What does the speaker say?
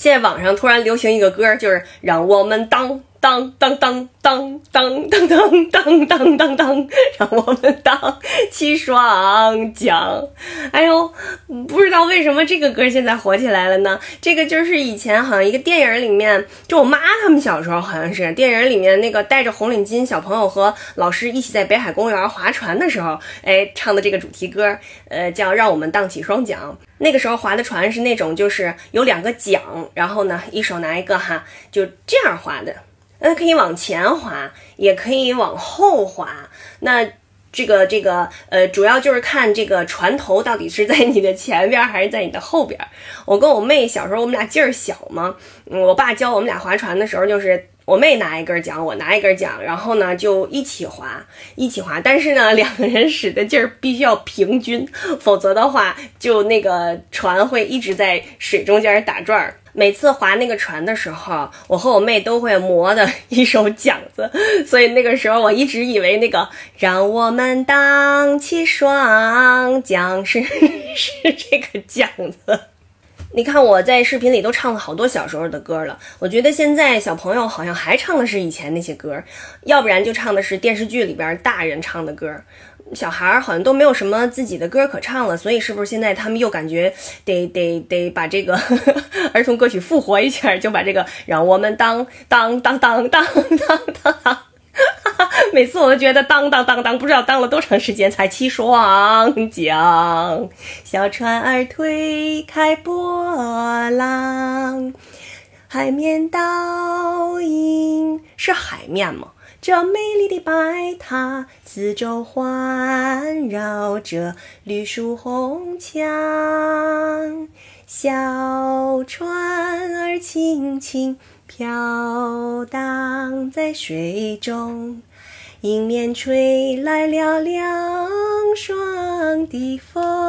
现在网上突然流行一个歌，就是让我们当。当当当当当当当当当当当，让我们荡起双桨。哎呦，不知道为什么这个歌现在火起来了呢？这个就是以前好像一个电影里面，就我妈他们小时候好像是电影里面那个戴着红领巾小朋友和老师一起在北海公园划船的时候，哎，唱的这个主题歌，呃，叫让我们荡起双桨。那个时候划的船是那种就是有两个桨，然后呢一手拿一个哈，就这样划的。那可以往前滑，也可以往后滑。那这个这个呃，主要就是看这个船头到底是在你的前边还是在你的后边。我跟我妹小时候，我们俩劲儿小嘛，嗯，我爸教我们俩划船的时候，就是我妹拿一根桨，我拿一根桨，然后呢就一起划，一起划。但是呢，两个人使的劲儿必须要平均，否则的话，就那个船会一直在水中间打转儿。每次划那个船的时候，我和我妹都会磨的一手桨子，所以那个时候我一直以为那个“让我们荡起双桨”是 是这个桨子。你看我在视频里都唱了好多小时候的歌了，我觉得现在小朋友好像还唱的是以前那些歌，要不然就唱的是电视剧里边大人唱的歌。小孩儿好像都没有什么自己的歌可唱了，所以是不是现在他们又感觉得得得把这个 儿童歌曲复活一下，就把这个让我们当当当当当当当，每次我都觉得当当当当，不知道当了多长时间才起双桨，小船儿推开波浪，海面倒影是海面吗？这美丽的白塔，四周环绕着绿树红墙，小船儿轻轻飘荡在水中，迎面吹来了凉爽的风。